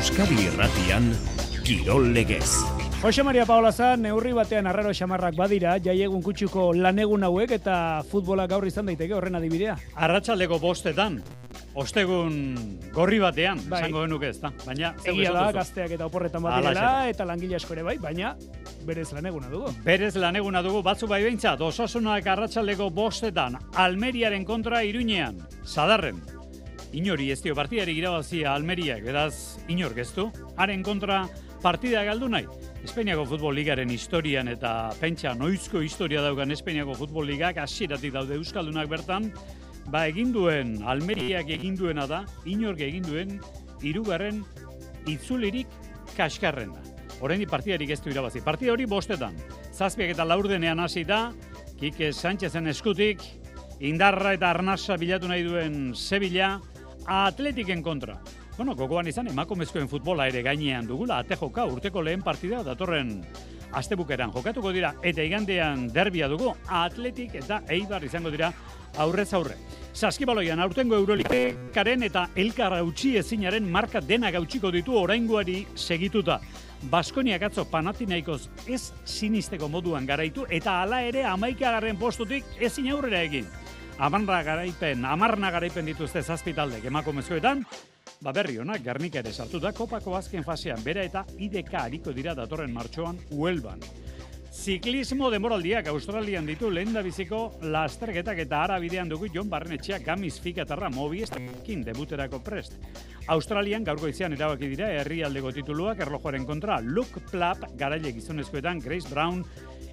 Euskadi Irratian Kirol Legez. Jose Maria Paola za, neurri batean arraro xamarrak badira, jaiegun kutsuko lanegun hauek eta futbola gaur izan daiteke horren adibidea. Arratxaldeko bostetan, ostegun gorri batean, Bai. esango genuke ez da. Baina, Egia da, gazteak eta oporretan badirela, da. eta langile asko ere bai, baina berez laneguna dugu. Berez laneguna dugu batzu bai behintzat, osasunak arratsaldeko bostetan, Almeriaren kontra iruñean, sadarren. Inori ez dio partidari irabazia Almeriak, beraz, inor geztu. Haren kontra partida galdu nahi. Espainiako Futbol Ligaren historian eta pentsa noizko historia daukan Espainiako Futbol Ligak hasieratik daude Euskaldunak bertan, ba egin duen, Almeriak egin duena da, inork egin duen, hirugarren itzulirik kaskarrena. Oraindik partidarik ez du irabazi. Partida hori bostetan. Zazpiak eta laurdenean hasi da, Kike Sánchezen eskutik, indarra eta arnasa bilatu nahi duen Sevilla, Atletiken kontra. Bueno, gogoan izan, emakumezkoen futbola ere gainean dugula, ate joka urteko lehen partida datorren astebukeran jokatuko dira, eta igandean derbia dugu, Atletik eta Eibar izango dira aurrez aurre. Saskibaloian aurtengo Euroligaren eta Elkar utzi ezinaren marka dena gautsiko ditu oraingoari segituta. Baskoniak atzo Panathinaikos ez sinisteko moduan garaitu eta hala ere amaikagarren postutik ezin aurrera egin. Amarna garaipen, amarna garaipen dituzte zazpi taldek emakumezkoetan, ba berri honak Gernika ere sartu da kopako azken fasean bera eta IDK hariko dira datorren martxoan Huelban. Ziklismo demoraldiak Australian ditu lehen da biziko lasterketak eta ara bidean dugu Jon Barrenetxeak gamiz fikatarra mobiestekin debuterako prest. Australian gaurko izan erabaki dira herrialdeko tituluak erlojoaren kontra Luke Plapp garaile gizonezkoetan Grace Brown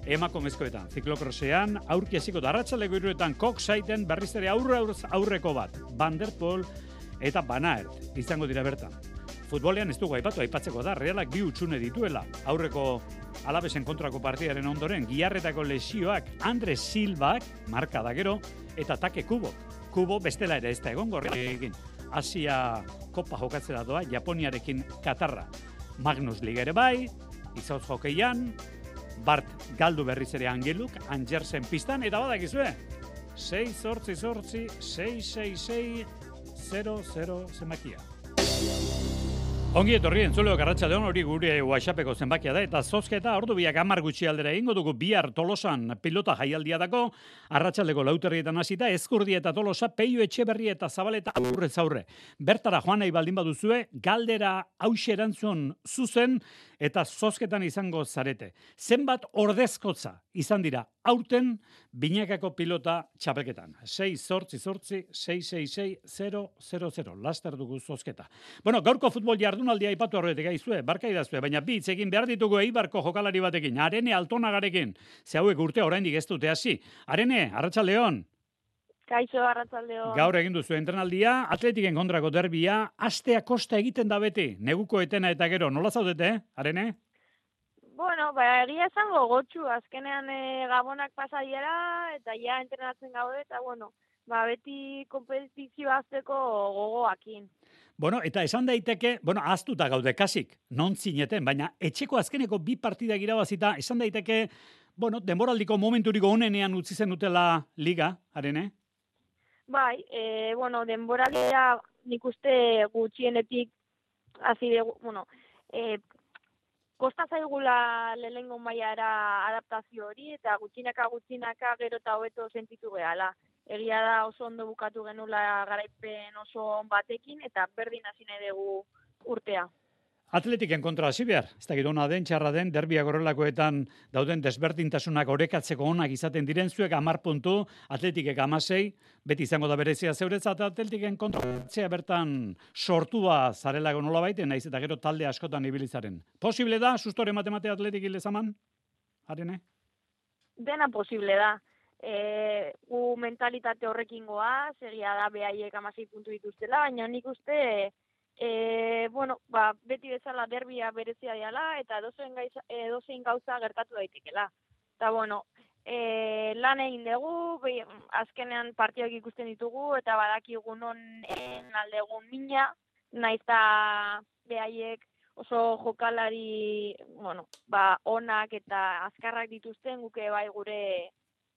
emakomezkoetan. Ziklokrosean aurki hasiko da arratsaleko hiruetan Cox Saiten berriz ere aurre aurreko bat. Van der Poel eta Van Aert izango dira bertan. Futbolean ez dugu aipatu, aipatzeko da, realak bi utxune dituela. Aurreko alabesen kontrako partidaren ondoren, giarretako lesioak Andre Silbak, marka da gero, eta take kubo. Kubo bestela ere ez da egon egin. Asia kopa jokatzera doa, Japoniarekin Katarra. Magnus Liga ere bai, izauz jokeian, Bart galdu berriz ere angeluk, Angersen pistan, eta badakizue, 6 sortzi sortzi, 6 6 6 0 0 zemakia. Ongi etorri entzuleo garratxaldeon hori gure WhatsAppeko zenbakia da eta zozketa ordu biak amar gutxi aldera egingo dugu bihar tolosan pilota jaialdia dako arratsaldeko lauterrietan hasita ezkurdi eta tolosa peio etxeberri eta zabaleta aurrez aurre. Bertara joan nahi baldin baduzue galdera hause erantzun zuzen eta zozketan izango zarete. Zenbat ordezkotza izan dira aurten binakako pilota txapelketan. 6 zortzi zortzi 666 000 laster dugu zozketa. Bueno, gaurko futbol jardunaldia aipatu horretik gaizue, barka idazue, baina bi egin behar ditugu Eibarko jokalari batekin, Arene Altonagarekin. Ze hauek urte oraindik ez dute hasi. Arene, Arratsaldeon. Kaixo arratzaldeo. Gaur egin duzu entrenaldia, Atletiken kontrako derbia, astea kosta egiten da beti. Neguko etena eta gero, nola zaudete? Arene? Bueno, ba, egia esan gogotxu, azkenean e, gabonak pasa diera, eta ja entrenatzen gaude, eta bueno, ba, beti kompetizio azteko gogoakin. Bueno, eta esan daiteke, bueno, aztuta gaude kasik, non zineten, baina etxeko azkeneko bi partidak irabazita, esan daiteke, bueno, denboraldiko momenturiko onenean utzi zen dutela liga, arene? Bai, e, bueno, denboralia nik uste gutxienetik dugu, bueno, e, kosta zaigula lehengo mailara adaptazio hori, eta gutxinaka gutxinaka gero eta hobeto sentitu gehala. Egia da oso ondo bukatu genula garaipen oso batekin, eta berdin hasi nahi dugu urtea. Atletiken kontra hasi behar, ez dakit ona den, txarra den, derbiak horrelakoetan dauden desberdintasunak orekatzeko onak izaten diren zuek amar puntu, atletikek amasei, beti izango da berezia zeuretzat atletiken kontra atzea bertan sortua zarelako nola baiten, naiz eta gero talde askotan ibilizaren. Posible da, sustore matemate atletik ilezaman? Arene? Dena posible da. E, gu mentalitate horrekin goaz, egia da behaiek amasei puntu dituztela, baina nik uste e, bueno, ba, beti bezala derbia berezia diala, eta edozein, gaiza, edozein gauza gertatu daitekela. Eta, bueno, e, lan egin dugu, be, azkenean partioak ikusten ditugu, eta badakigu non en aldegun mina, naiz eta behaiek oso jokalari, bueno, ba, onak eta azkarrak dituzten, guke bai gure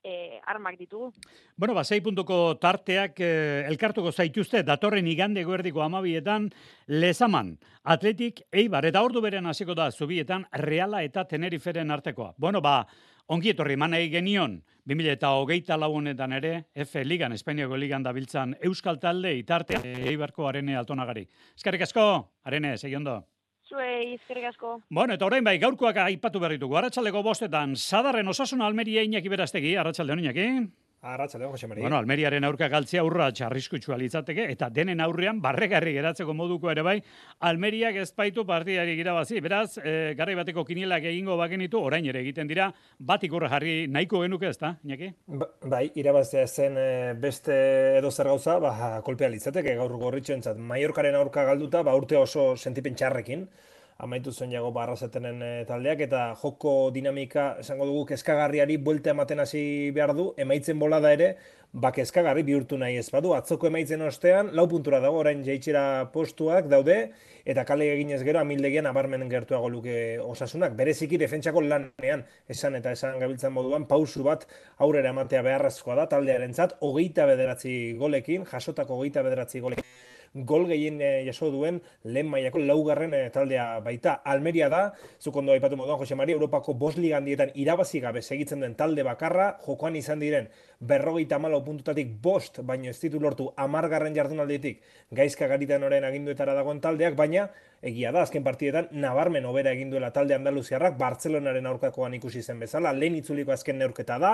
e, armak ditugu. Bueno, ba, sei puntuko tarteak eh, elkartuko zaituzte, datorren igande guerdiko amabietan, lezaman, atletik, eibar, eta ordu beren hasiko da zubietan, reala eta teneriferen artekoa. Bueno, ba, ongi etorri manai genion, 2000 eta hogeita launetan ere, F Ligan, Espainiako Ligan dabiltzan Euskal Talde, itarte, eibarko arene altonagari. Eskarrik asko, arene, segiondo. Zuei, izkerrik asko. Bueno, eta orain bai, gaurkoak aipatu berrituko. Arratxaldeko bostetan, sadarren osasuna Almeria inaki beraztegi, arratsalde hon inaki. Arratxalde, Jose Maria. Bueno, Almeriaren aurka galtzea urra txarriskutsua litzateke, eta denen aurrean barregarri geratzeko moduko ere bai, Almeriak ezpaitu partiari irabazi. Beraz, e, garri bateko kinielak egingo bagenitu, orain ere egiten dira, bat ikurra jarri nahiko genuke ez da, Iñaki? Ba, bai, irabaztea zen eh, beste edo zer gauza, ba, kolpea litzateke gaur gorritxo entzat. Maiorkaren aurka galduta, ba, urte oso sentipen txarrekin amaitu zen jago barrazetenen e, taldeak, eta joko dinamika, esango dugu, kezkagarriari buelte ematen hasi behar du, emaitzen bolada ere, ba kezkagarri bihurtu nahi ez badu, atzoko emaitzen ostean, lau puntura dago, orain jaitxera postuak daude, eta kale eginez gero, amildegian abarmen gertuago luke osasunak. Bereziki defentsako lanean, esan eta esan gabiltzen moduan, pausu bat aurrera ematea beharrezkoa da, taldearen zat, hogeita bederatzi golekin, jasotako hogeita bederatzi golekin gol gehien e, jaso duen lehen mailako laugarren e, taldea baita. Almeria da, zuk ondo aipatu moduan, Jose Maria, Europako bost ligandietan irabazi gabe segitzen den talde bakarra, jokoan izan diren berrogeita malo puntutatik bost, baino ez ditu lortu amargarren jardunalditik gaizka garitan oren aginduetara dagoen taldeak, baina egia da, azken partidetan, nabarmen obera egin duela talde Andaluziarrak, Bartzelonaren aurkakoan ikusi zen bezala, lehen itzuliko azken neurketa da,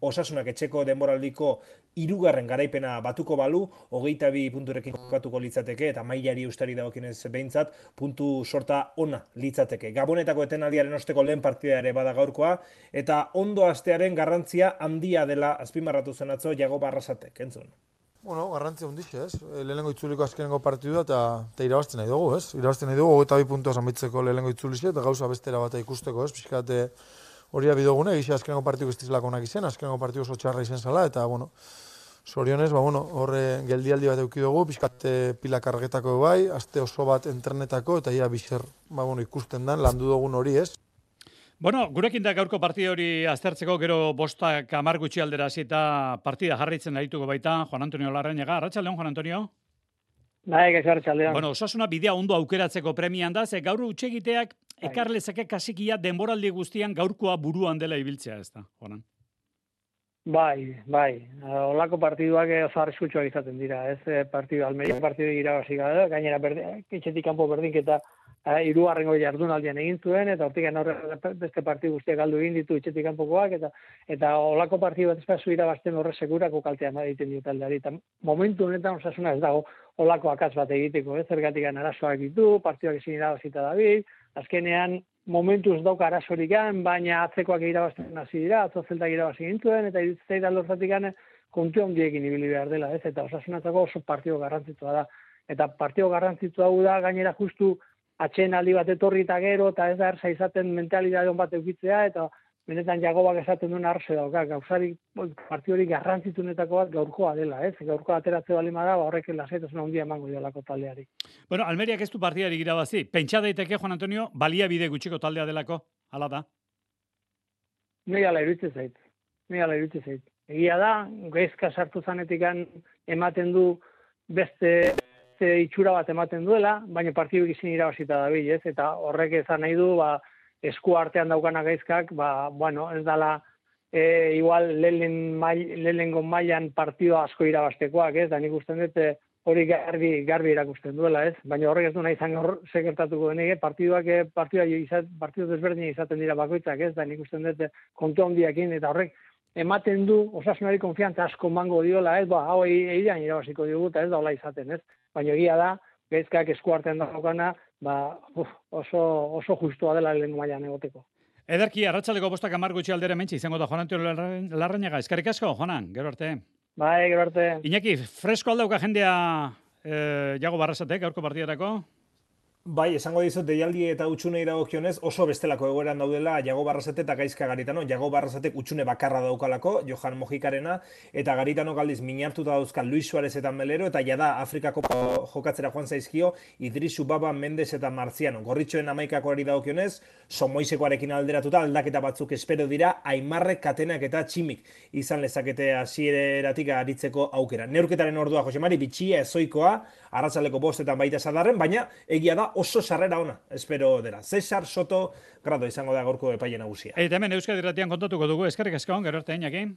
osasunak etxeko denboraldiko irugarren garaipena batuko balu, hogeita bi punturekin kokatuko litzateke, eta mailari ustari dagokinez behintzat, puntu sorta ona litzateke. Gabonetako etenaldiaren osteko lehen partida ere bada gaurkoa, eta ondo astearen garrantzia handia dela azpimarratu zen atzo jago barrasatek, entzun. Bueno, garrantzia hunditxe, ez? Eh, lehenengo itzuliko azkenengo partidua eta, eta irabazten nahi dugu, ez? Irabazten nahi dugu, hogeita bi puntua zamitzeko lehenengo itzulixe eta gauza bestera bat ikusteko, ez? Piskate, hori abidogune, egizia azkenengo partidu ez dizlako onak izen, azkenengo partidu oso txarra izen zala, eta, bueno, sorionez, ba, bueno, horre geldialdi bat eukidugu, pixkate pila kargetako bai, aste oso bat internetako, eta ia biser, ba, bueno, ikusten dan, landu dugun hori, ez? Bueno, gurekin da gaurko partida hori aztertzeko, gero bostak amar gutxi aldera eta partida jarritzen arituko baita, Juan Antonio Larrañaga. Arratxaldeon, Juan Antonio? Bai, gaixo arratxaldeon. Bueno, osasuna bidea ondo aukeratzeko premian da, ze gaur utxegiteak Bai. ekarlezake kasikia denboraldi guztian gaurkoa buruan dela ibiltzea, ez da, Juanan? Bai, bai. Olako partiduak arriskutsuak izaten dira, ez eh, partidu Almeria partidu irabazi gara, gainera berdin, kitxetik kanpo berdinketa hirugarrengo uh, jardunaldian egin zuen eta hortik aurre beste partidu guztiak galdu egin ditu itxetik kanpokoak eta eta olako partidu bat espazu irabazten horre segurako kaltea egiten dio taldeari eta momentu honetan osasuna ez dago olako akats bat egiteko, ez zergatik arazoak ditu, partiduak ezin irabazita dabil, azkenean momentuz dauka arazorik baina atzekoak irabazten hasi dira, atzo zeltak irabazi gintuen, eta irutzei da lortzatik kontu handiekin ibili behar dela, ez? Eta osasunatzako oso partio garrantzitua da. Eta partio garrantzitua hau da, gainera justu atxen aldi bat etorri eta gero, eta ez da erza izaten mentalidade bat eukitzea, eta benetan jagobak esaten duen arze dauka, gauzari partio hori garrantzitsunetako bat gaurkoa dela, ez? Gaurkoa ateratze bali da, ba, horrek lasaitasun handia emango diolako taldeari. Bueno, Almeriak ez du partiari irabazi. Pentsa daiteke, Juan Antonio, balia bide gutxiko taldea delako, hala da? Nei ala iruditzen zait. Nei ala iruditzen zait. Egia da, gaizka sartu zanetik ematen du beste ze itxura bat ematen duela, baina partidu izin irabazita da ez? Eta horrek ezan nahi du, ba, esku artean daukana gaizkak, ba, bueno, ez dala, e, igual, lehen lehenengo mailan partido asko irabaztekoak, ez? Da nik usten dut, e, hori garbi, garbi erakusten duela, ez? Baina horrek ez du nahi izan hor sekertatuko denik, partiduak, e, partidua izat, partidu desberdin izaten dira bakoitzak, ez? Da nik usten dut, e, kontu handiakin, eta horrek, ematen du osasunari konfiantza asko mango diola, ez? Ba, hau eidean irabaziko diogu, eta ez da hola izaten, ez? Baina egia da, gaizkak eskuartean daukana, ba, uf, oso, oso justua dela lehen mailan egoteko. Ederki, arratsaleko bostak amar gutxi aldera mentzi, izango da Juan Antonio Larrañaga. Eskarrik asko, Juanan, gero arte. Bai, gero arte. Iñaki, fresko aldauka jendea eh, jago barrazatek, aurko partidarako? Bai, esango dizut, deialdi eta utxunei dagokionez oso bestelako egoeran daudela Jago Barrasate eta Gaizka Garitano. Jago Barrasatek utxune bakarra daukalako, Johan Mojikarena, eta Garitano galdiz minartuta dauzka Luis Suarez eta Melero, eta jada Afrikako jokatzera joan zaizkio, Idris Ubaba, Mendes eta Marziano. Gorritxoen amaikakoari dagokionez, somoisekoarekin alderatuta, aldaketa batzuk espero dira, aimarrek, katenak eta tximik izan lezakete hasieratik aritzeko aukera. Neurketaren ordua, Josemari, bitxia, ezoikoa, arratzaleko bostetan baita zadarren, baina egia da oso sarrera ona, espero dela. Cesar Soto, grado izango da gorko epaile nagusia. Eta hemen Euskadi Ratian kontatuko dugu, eskerrik asko, gero arte, inakin.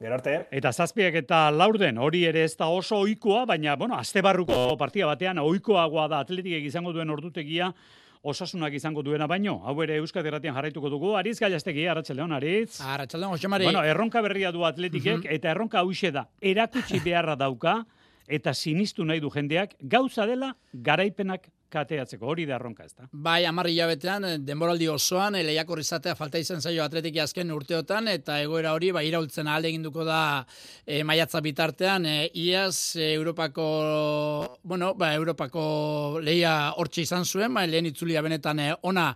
Gero arte. Eta zazpiak eta laurden, hori ere ez da oso oikoa, baina, bueno, azte barruko partia batean, oikoagoa da atletikek izango duen ordutegia, osasunak izango duena baino. Hau ere Euskadi Ratian jarraituko dugu. Ariz Gailastegi, Arratsaldeon Ariz. Arratsaldeon Josemari. Bueno, erronka berria du atletikek eta erronka hauxe da. Erakutsi beharra dauka eta sinistu nahi du jendeak gauza dela garaipenak kateatzeko hori da erronka ez da. Bai, amarri jabetean, denboraldi osoan, lehiakor izatea falta izan zaio atletiki azken urteotan, eta egoera hori, bai, iraultzen ahal eginduko da e, maiatza bitartean, e, iaz, e, Europako, bueno, ba, Europako lehia hortxe izan zuen, bai, lehen itzulia benetan ona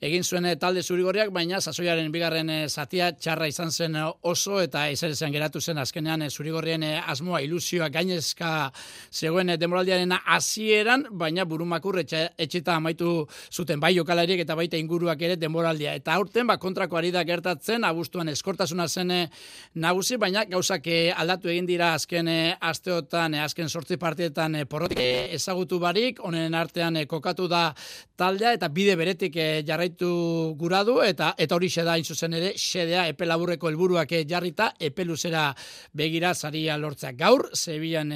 egin zuen talde zurigorriak, baina sasoiaren bigarren zatia txarra izan zen oso, eta ezer esan geratu zen azkenean e, zurigorrien asmoa, ilusioa, gainezka zegoen denboraldiaren hasieran, baina burumakur etxe, etxeta amaitu zuten bai jokalariek eta baita inguruak ere denboraldia. Eta aurten ba kontrako ari da gertatzen, abuztuan eskortasuna zen eh, nagusi, baina gauzak eh, aldatu egin dira azken eh, asteotan, azken sortzi partietan porrotik ezagutu barik, honen artean kokatu da taldea eta bide beretik jarraitu guradu eta eta hori da zuzen ere xedea epe laburreko helburuak jarrita epe luzera begira saria lortzea. Gaur Sevillan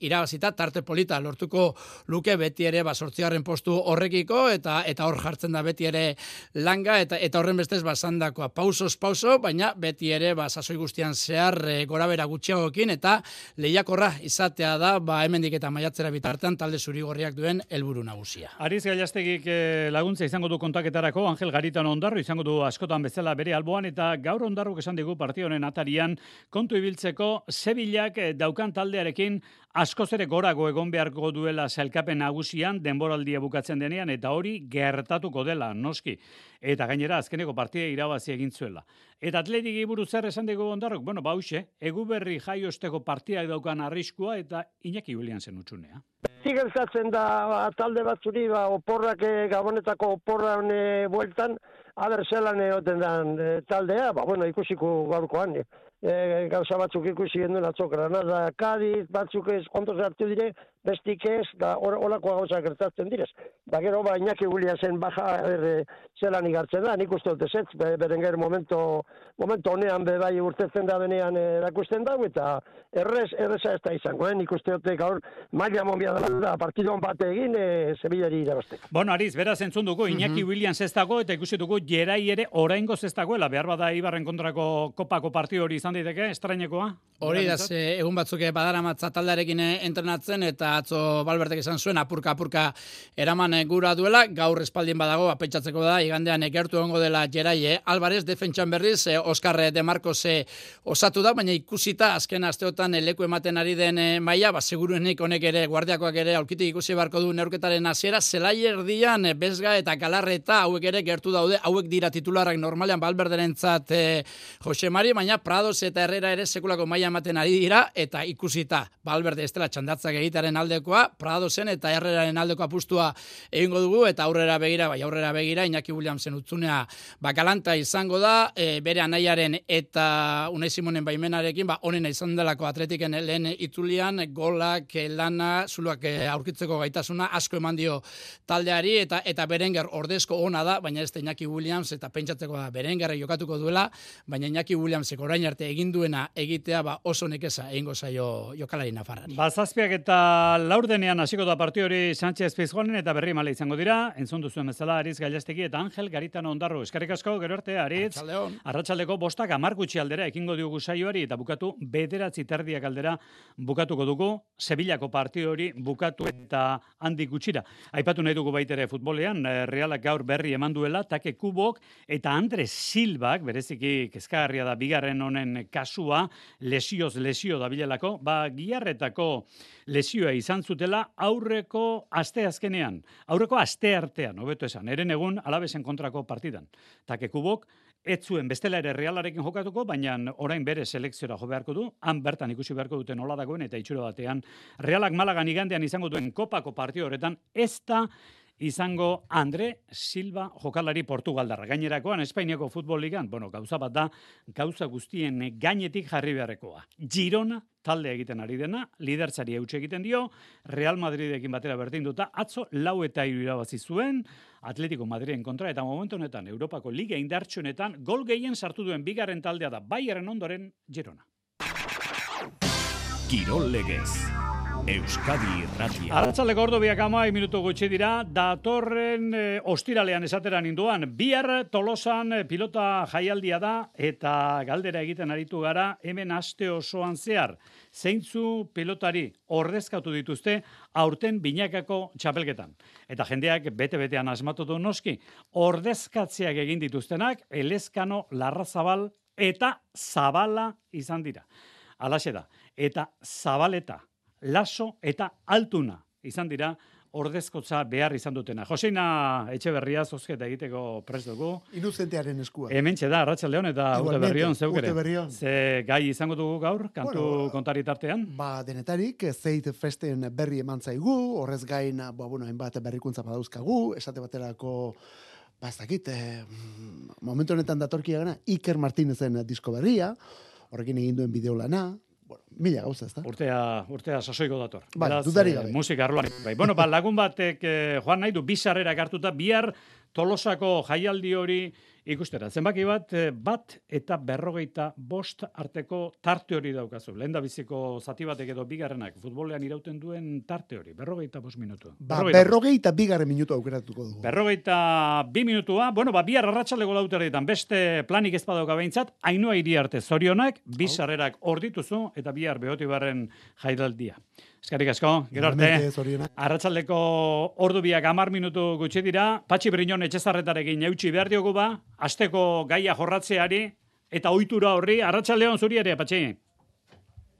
irabazita tarte polita lortuko luke beti ere ba zortzigarren postu horrekiko eta eta hor jartzen da beti ere langa eta eta horren bestez basandakoa pausos pauso baina beti ere ba sasoi guztian zehar e, gorabera gutxiagoekin eta lehiakorra izatea da ba hemendik eta maiatzera bitartean talde zurigorriak duen helburu nagusia. Ariz Gailastegik e, laguntza izango du kontaketarako Angel Garitan Ondarro izango du askotan bezala bere alboan eta gaur Ondarruk esan digu partio honen atarian kontu ibiltzeko Sevillak e, daukan taldearekin askoz ere gorago egon beharko duela zelkapen nagusian denboraldia bukatzen denean eta hori gertatuko dela noski eta gainera azkeneko partida irabazi egin zuela. Eta atletik iburu zer esan dugu ondarrok, bueno, bause, eguberri jaiosteko partiak daukan arriskua eta Iñaki Williamsen utxunea. Zigertatzen da ba, talde batzuri ba, oporrak e, gabonetako oporran e, bueltan, aber zelan egoten dan e, taldea, ba, bueno, ikusiko gaurkoan. E e, gauza batzuk ikusi gendu atzo Granada, Cádiz, batzuk ez kontos hartu dire, bestik ez, da olako gauza gertatzen direz. Da gero ba Iñaki zen baja er, zelan igartzen da, nik uste dut ez, berenger momento, momento honean be bai urtetzen da benean erakusten dago, eta errez, erreza ez da izango, eh? nik uste dut gaur maila momia da, partidon bat egin, e, Sevillari irabazteko. Bueno, Ariz, beraz entzun dugu, Iñaki mm -hmm. Williams ez dago, eta ikusi dugu, jerai ere oraingo ez dagoela, behar bada Ibarren kontrako kopako partio hori izan daiteke, estrainekoa? Hori da, egun batzuk badara matza taldarekin eh, entrenatzen eta atzo balbertek esan zuen apurka apurka eraman eh, gura duela, gaur espaldin badago, apetxatzeko da, igandean egertu ongo dela Jeraie Alvarez, defentsan berriz, eh, Oskar de Marcos osatu da, baina ikusita azken asteotan leku ematen ari den maila, ba, seguruenik honek ere, guardiakoak ere, aurkitik ikusi barko du neurketaren hasiera. Zelai erdian, bezga eta galarreta hauek ere gertu daude, hauek dira titularrak normalean balberderen zat Jose Mari, baina Prados eta Herrera ere sekulako maila ematen ari dira eta ikusita Valverde estela txandatzak egitaren aldekoa Prado zen eta Herreraren aldeko apustua egingo dugu eta aurrera begira bai aurrera begira Iñaki Williamsen utzunea bakalanta izango da e, bere anaiaren eta Unai Simonen baimenarekin ba onena izan delako atletiken lehen itzulian golak lana zuluak e, aurkitzeko gaitasuna asko eman dio taldeari eta eta Berenger ordezko ona da baina ez Iñaki Williams eta pentsatzeko da Berengerre jokatuko duela baina Iñaki Williamsek orain arte egin duena egitea ba oso nekeza egingo zaio jokalari nafarrari. Ba zazpiak eta laurdenean hasiko da partio hori Sánchez Pizjuanen eta berri male izango dira. Entzun duzuen bezala Ariz Gailastegi eta Angel Garitano Ondarro. Eskerrik asko gero arte Ariz. Arratsaldeko bostak amar gutxi aldera ekingo diogu saioari eta bukatu bederatzi terdiak aldera bukatuko dugu Sevillako partio hori bukatu eta handi gutxira. Aipatu nahi dugu baitere futbolean eh, Realak gaur berri eman duela Take Kubok eta Andres Silbak bereziki kezkagarria da bigarren honen kasua, lesioz lesio dabilelako, ba, giarretako lesioa izan zutela aurreko aste azkenean, aurreko aste artean, hobeto esan, eren egun alabesen kontrako partidan. Takekubok, ez zuen bestela ere realarekin jokatuko, baina orain bere selekziora jo beharko du, han bertan ikusi beharko duten nola dagoen eta itxura batean, realak malagan igandean izango duen kopako partio horretan, ez da izango Andre Silva jokalari Portugaldarra. Gainerakoan Espainiako futbol ligan, bueno, gauza bat da, gauza guztien gainetik jarri beharrekoa. Girona talde egiten ari dena, lidertzari eutxe egiten dio, Real Madridekin batera berdin duta, atzo lau eta iru irabazi zuen, Atletico Madriden kontra, eta momentu honetan, Europako Liga indartsunetan, gol gehien sartu duen bigarren taldea da, Bayern ondoren Girona. Kirol legez. Euskadi Irratia. Arratzaleko ordu biak amai minutu gutxi dira, datorren e, ostiralean esateran induan, bihar tolosan eh, pilota jaialdia da, eta galdera egiten aritu gara, hemen aste osoan zehar, zeintzu pilotari ordezkatu dituzte, aurten binakako txapelketan. Eta jendeak bete-betean asmatu du noski, ordezkatzeak egin dituztenak, elezkano, larrazabal, eta zabala izan dira. Alaxe da, eta zabaleta, laso eta altuna izan dira ordezkotza behar izan dutena. Joseina Etxeberria zozketa egiteko prest dugu. Inuzentearen eskua. Hemen da, Arratxa Leon eta Urte Berrion, zeukere. Berrion. Ze gai izango dugu gaur, kantu bueno, kontari tartean? Ba, denetarik, zeit festen berri eman zaigu, horrez gain, ba, bueno, hainbat berrikuntza badauzkagu, esate baterako, ba, ez dakit, eh, momentu honetan datorkia gana, Iker Martinezen disko berria, horrekin egin duen bideolana, bueno, mila gauza, ez da? Urtea, urtea sasoiko dator. Ba, dudari gabe. Eh, musika arloan. Bai, bueno, ba, lagun batek, eh, joan nahi du, bizarrera hartuta, bihar tolosako jaialdi hori ikustera. Zenbaki bat, eh, bat eta berrogeita bost arteko tarte hori daukazu. Lehen da biziko zati batek edo bigarrenak futbolean irauten duen tarte hori. Berrogeita bost minutu. Ba, berrogeita, bigarren minutu aukeratuko dugu. Berrogeita bi minutua. Bueno, ba, bihar arratsaleko lauterretan beste planik ez badauka behintzat, hainua iri arte zorionak, bizarrerak ordituzu eta bihar behoti barren jaidaldia. Eskarik asko, gero arte. Arratsaldeko ordu biak amar minutu gutxi dira. Patxi Brinon etxezarretarekin eutxi behar diogu ba, asteko gaia jorratzeari, eta ohitura horri, arratsaldeon zuri ere, Patxi.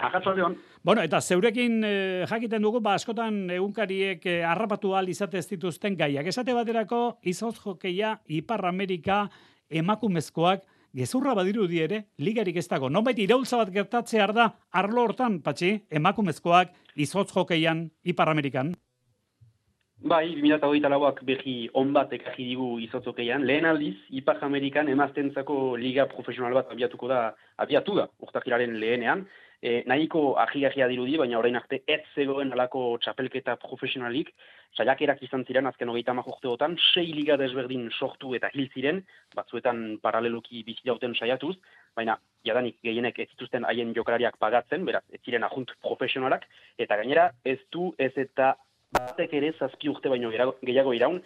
Arratsaldeon. Bueno, eta zeurekin eh, jakiten dugu, ba, askotan egunkariek eh, arrapatu al izate ez dituzten gaiak. Esate baterako, izoz jokeia, Ipar Amerika, emakumezkoak, gezurra badiru di ere, ligarik ez dago. Nonbait iraultza bat gertatzea da, arlo hortan, patxi, emakumezkoak, izotz jokeian, Ipar Amerikan. Bai, 2008 lauak behi on bat ekarri digu izotzokeian. Lehen aldiz, Ipar Amerikan emaztentzako liga profesional bat abiatuko da, abiatu da, urtakiraren lehenean. E, nahiko ahi-ahia dirudi, baina orain arte ez zegoen alako txapelketa profesionalik, saiakerak izan ziren azken hogeita majorteotan, sei liga desberdin sortu eta hil ziren, batzuetan paraleloki bizi dauten saiatuz, baina jadanik gehienek ez zituzten haien jokalariak pagatzen, beraz, ez ziren ajunt profesionalak, eta gainera ez du ez eta batek ere zazpi urte baino gehiago iraun,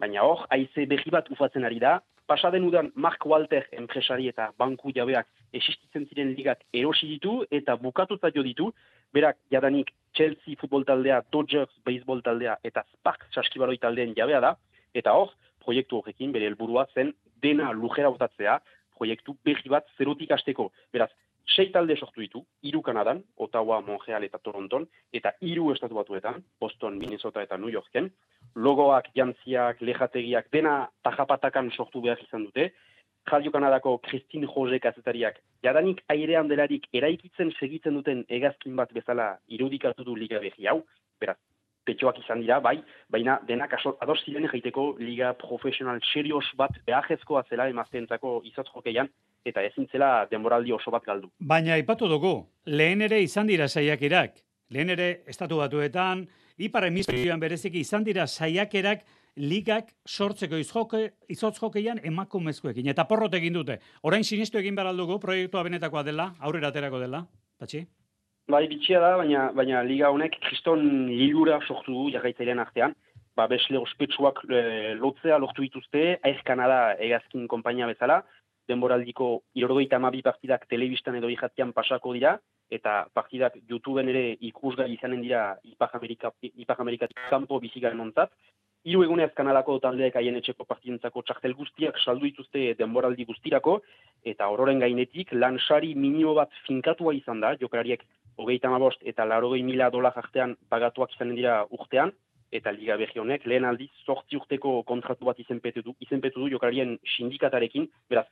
baina hor, haize behi bat ufatzen ari da, pasaden udan Mark Walter enpresari eta banku jabeak existitzen ziren ligak erosi ditu eta bukatuta jo ditu, berak jadanik Chelsea futbol taldea, Dodgers baseball taldea eta Spark saskibaloi taldeen jabea da, eta hor, proiektu horrekin bere helburua zen dena lujera botatzea, proiektu berri bat zerotik asteko. Beraz, sei talde sortu ditu, hiru Kanadan, Ottawa, Montreal eta Toronton, eta hiru estatu batuetan, Boston, Minnesota eta New Yorken, logoak, jantziak, lehategiak, dena tajapatakan sortu behar izan dute, Radio Kanadako Christine Jose kazetariak, jadanik airean delarik eraikitzen segitzen duten egazkin bat bezala irudikatu du liga behi hau, beraz, petxoak izan dira, bai, baina denak ados ziren jaiteko liga profesional serios bat behajezkoa zela emazteentzako izatz jokeian, eta ezin zela denboraldi oso bat galdu. Baina ipatu dugu, lehen ere izan dira saiakerak, lehen ere estatu batuetan, ipar hemisferioan bereziki izan dira saiakerak ligak sortzeko izjoke, izotz jokeian emakumezkoekin. Eta porrot egin dute. Orain sinistu egin behar aldugu, proiektua benetakoa dela, aurrera aterako dela, patxi? Bai, bitxia da, baina, baina liga honek kriston lilura sortu du jarraitzailean artean. Ba, besle ospetsuak e, lotzea lortu dituzte, aiz Kanada egazkin kompainia bezala, denboraldiko irorgoita amabi partidak telebistan edo ihatian pasako dira, eta partidak YouTubeen ere ikusgai izanen dira Ipar Amerika, Ipar kanpo bizigaren ontzat, hiru egunez kanalako taldeek haien etxeko partidentzako txartel guztiak saldu dituzte denboraldi guztirako, eta ororen gainetik lansari minimo bat finkatua izan da, jokalariek hogeita bost eta larogei mila dolar artean pagatuak izanen dira urtean, eta Liga Berri honek lehen aldiz sortzi urteko kontratu bat izenpetu du, izenpetu du jokalarien sindikatarekin, beraz,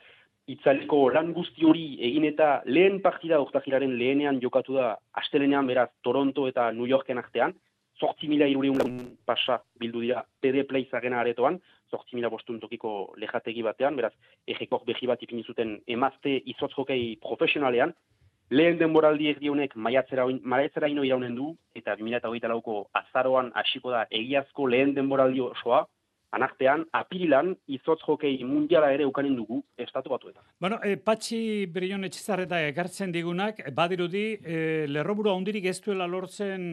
itzaleko lan guzti hori egin eta lehen partida urtakilaren lehenean jokatu da astelenean beraz Toronto eta New Yorken artean, sortzi mila irureun pasa bildu dira PD Play zagena aretoan, sortzi mila bostun tokiko lejategi batean, beraz, egekok behi bat ipini zuten emazte izotz hokei profesionalean, lehen denboraldi erdi honek maiatzera, maiatzera ino iraunen du, eta 2008 lauko azaroan hasiko da egiazko lehen denboraldi osoa, anartean, apirilan, izotz jokei mundiala ere ukanen dugu, estatu batuetan. Bueno, e, Patxi Brion etxizarreta ekartzen digunak, badirudi, e, lerroburu handirik ez duela lortzen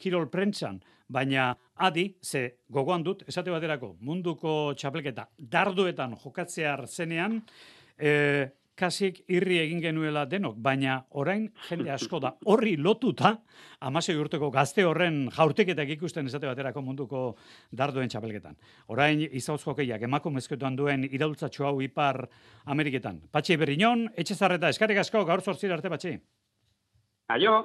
kirol prentsan, baina adi, ze gogoan dut, esate baterako, munduko txapelketa, darduetan jokatzea zenean, e, kasik irri egin genuela denok, baina orain jende asko da horri lotuta, amasei urteko gazte horren jaurteketak ikusten esate baterako munduko darduen txapelketan. Orain izauz jokeiak emakumezketuan duen iraultzatxo hau ipar Ameriketan. Patxi Berriñon, etxe zarreta, eskarek asko, gaur zortzir arte, Patxi. Aio.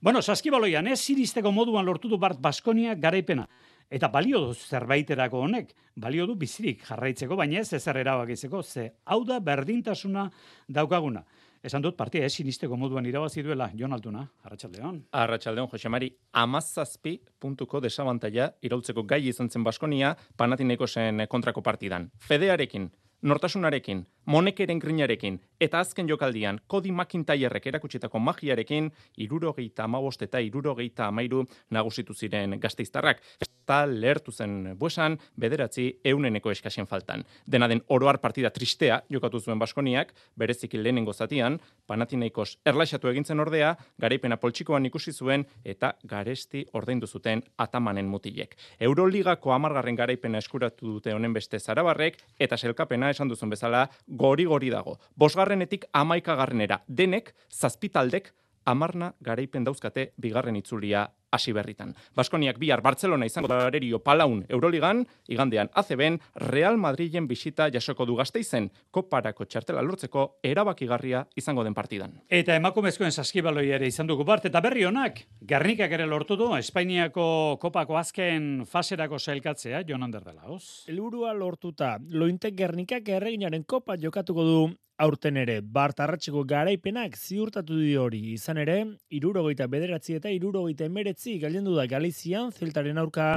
Bueno, saskibaloian, ez ziristeko moduan lortu du Bart Baskonia garaipena. Eta balio du zerbaiterako honek, balio du bizirik jarraitzeko, baina ez ezer erabakitzeko, ze hau da berdintasuna daukaguna. Esan dut partia ez sinisteko moduan irabazi duela, Jon Altuna, Arratxaldeon. Arratxaldeon, Jose Mari, amazazpi puntuko desabantaia irautzeko gai izan zen Baskonia panatineko zen kontrako partidan. Fedearekin, nortasunarekin, monekeren grinarekin, eta azken jokaldian, Kodi McIntyrek erakutsitako magiarekin, irurogeita amabost eta irurogeita amairu nagusitu ziren gazteiztarrak. Eta lehertu zen buesan, bederatzi euneneko eskasien faltan. Dena den oroar partida tristea jokatu zuen Baskoniak, berezik lehenengo zatian, panatinaikos erlaixatu egintzen ordea, garaipena poltsikoan ikusi zuen, eta garesti ordaindu zuten atamanen mutilek. Euroligako amargarren garaipena eskuratu dute honen beste zarabarrek, eta selkapena esan duzun bezala, gori-gori dago. Bosgarrenetik amaikagarrenera. Denek, zazpitaldek, amarna garaipen dauzkate bigarren itzulia hasi berritan. Baskoniak bihar Barcelona izango da arerio palaun Euroligan, igandean ACBen Real Madrilen bisita jasoko du gazteizen, koparako txartela lortzeko erabakigarria izango den partidan. Eta emakumezkoen saskibaloi ere izan dugu bart, eta berri honak, Gernikak ere lortu du, Espainiako kopako azken faserako zailkatzea, Jon Ander dela, hoz? Elburua lortuta, lointek Gernikak erreginaren kopa jokatuko du aurten ere, Bart Arratxeko garaipenak ziurtatu di hori, izan ere, irurogeita bederatzi eta irurogeita emeretzi galdendu da Galizian, zeltaren aurka,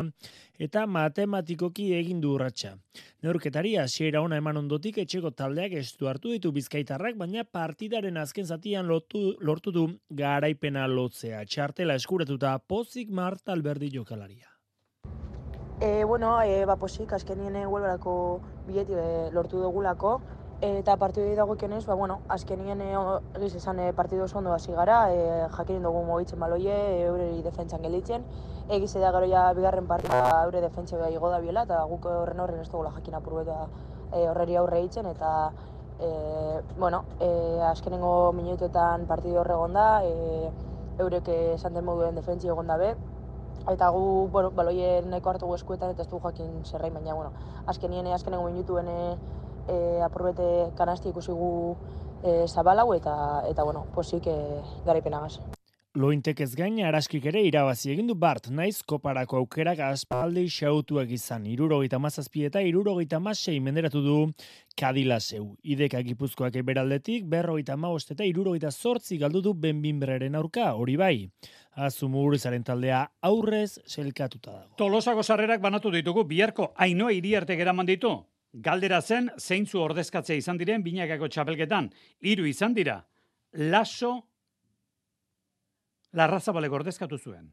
eta matematikoki egin du urratxa. Neurketari hasiera ona eman ondotik etxeko taldeak estu hartu ditu bizkaitarrak, baina partidaren azken zatian lotu, lortu du garaipena lotzea. Txartela eskuratuta pozik Marta Alberdi jokalaria. E, bueno, e, ba, posik, azkenien huelberako bileti e, lortu dugulako, Eta partidu dago kionez, ba, bueno, azkenien egiz esan e, partidu oso ondo hasi gara, e, jakin dugu mogitzen baloie, e, eure defentsan gelditzen. Egiz da gero ja bigarren partida eure defentsa beha igo da biela, eta guk horren horren ez dugula jakin apurbeta e, horreri aurre egiten, eta e, bueno, e, azkenengo minutuetan partidu horre da, e, eurek esan den moduen defentsi egon da be, eta gu, bueno, baloie nahiko hartu eskuetan eta ez dugu jakin zerrain, baina, bueno, azkenien, azkenengo minutuen e, apurbete kanasti ikusi gu e, zabalau eta, eta bueno, posik e, garaipenagaz. Lointek ez gain, araskik ere irabazi egin du Bart, naiz koparako aukerak aspaldi xautuak izan. Irurogeita mazazpi eta irurogeita mazei menderatu du kadila zeu. Ideka gipuzkoak eberaldetik, berrogeita maost eta irurogeita zortzi galdu du benbinbreren aurka, hori bai. Azumurizaren taldea aurrez selkatuta dago. Tolosako sarrerak banatu ditugu, biharko ainoa iriarte geraman ditu. Galdera zen, zeintzu ordezkatzea izan diren binakako txapelketan. Hiru izan dira, laso, larrazabalek ordezkatu zuen.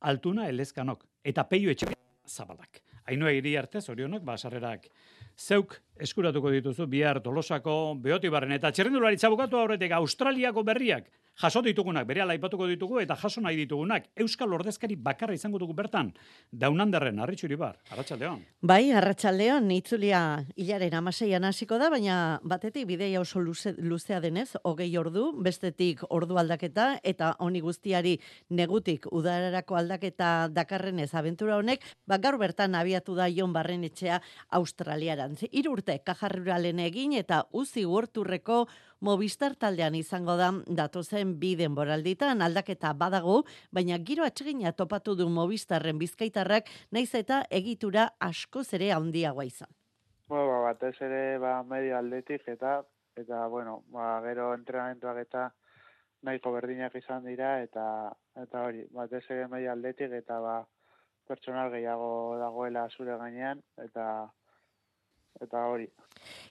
Altuna elezkanok, eta peio etxe zabalak. Hainua iri arte, zorionok, basarrerak. Zeuk eskuratuko dituzu bihar tolosako beotibarren eta txerrendulari bukatu aurretik Australiako berriak jaso ditugunak, bere aipatuko ditugu, eta jaso nahi ditugunak, Euskal Ordezkari bakarra izango dugu bertan, daunanderren, arritxuri bar, arratsaldeon. Bai, arratsaldeon itzulia hilaren amaseian hasiko da, baina batetik bideia oso luze, luzea denez, hogei ordu, bestetik ordu aldaketa, eta honi guztiari negutik udararako aldaketa dakarrenez abentura honek, ba, gaur bertan abiatu da Jon Barrenetxea Australiarantz. Hiru urte kajarruralen egin eta uzi urturreko Movistar taldean izango da datozen bi denboralditan aldaketa badago, baina giro atsegina topatu du Movistarren bizkaitarrak naiz eta egitura askoz ere handiagoa izan. Bueno, ba, batez ere ba, medio aldetik eta eta bueno, ba, gero entrenamentuak eta nahiko berdinak izan dira eta eta hori, batez ere medio aldetik eta ba, pertsonal gehiago dagoela zure gainean eta eta hori.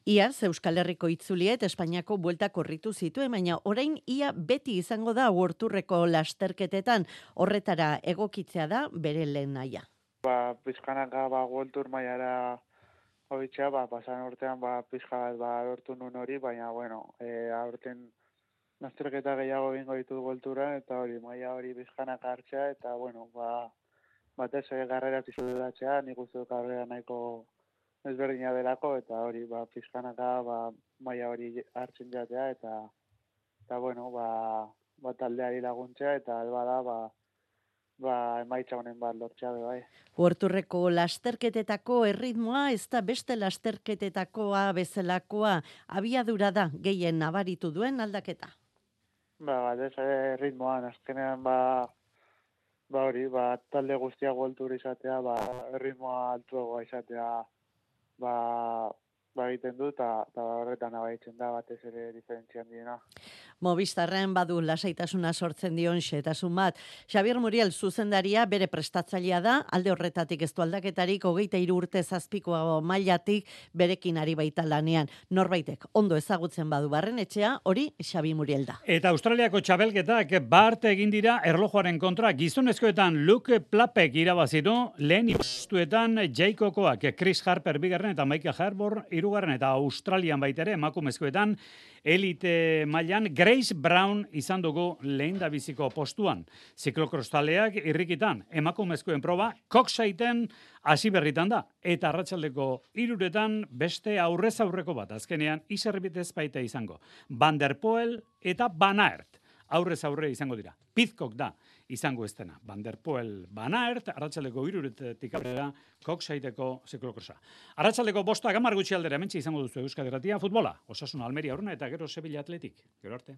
Iaz, Euskal Herriko itzuliet Espainiako buelta korritu zituen, baina orain ia beti izango da uorturreko lasterketetan horretara egokitzea da bere lehen naia. Ba, pizkanaka ba, World maiara hobitzea, ba, pasan urtean ba, pizka bat ba, lortu nun hori, baina, bueno, e, aurten lasterketa gehiago bingo ditu World eta hori, maia hori pizkanaka hartzea, eta, bueno, ba, batez ere garrera pizulatzea, nik uste dut garrera nahiko ezberdina delako eta hori ba fiskanaka ba maila hori hartzen jatea eta eta bueno ba ba taldeari laguntzea eta alba da ba ba emaitza honen bat lortzea bai. Huerturreko lasterketetako erritmoa ez da beste lasterketetakoa bezalakoa abiadura da gehien nabaritu duen aldaketa. Ba, ba ez erritmoan azkenean ba ba hori, ba talde guztia goltur izatea, ba erritmoa altuagoa izatea ba, ba egiten du eta horretan abaitzen da batez ere diferentzian diena. Movistarren badu lasaitasuna sortzen dion xetasun bat. Xavier Muriel zuzendaria bere prestatzailea da, alde horretatik ez du aldaketarik, hogeita iru urte zazpikoa mailatik berekin ari baita lanean. Norbaitek, ondo ezagutzen badu barren etxea, hori Xavi Muriel da. Eta Australiako txabelketak bart egin dira erlojuaren kontra gizonezkoetan Luke Plapek irabazitu, lehen ipostuetan Jaikokoak, Chris Harper bigarren eta Mike Harbour irugarren eta Australian baitere emakumezkoetan elite mailan Grace Brown izan dugu lehen da biziko postuan. Ziklokrostaleak irrikitan, emakumezkoen proba, koksaiten hasi berritan da. Eta arratsaldeko iruretan beste aurrez aurreko bat, azkenean iserbitez baita izango. Van der Poel eta Banaert aurrez aurre izango dira. Pizkok da izango ez dena. Van der Poel Banaert, arratsaleko iruretetik aurrera, koksaiteko ziklokrosa. Arratsaleko bosta gamar gutxi aldera, mentxe izango duzu Euskadi Gratia, futbola, osasuna Almeria urna eta gero Sevilla Atletik. Gero arte.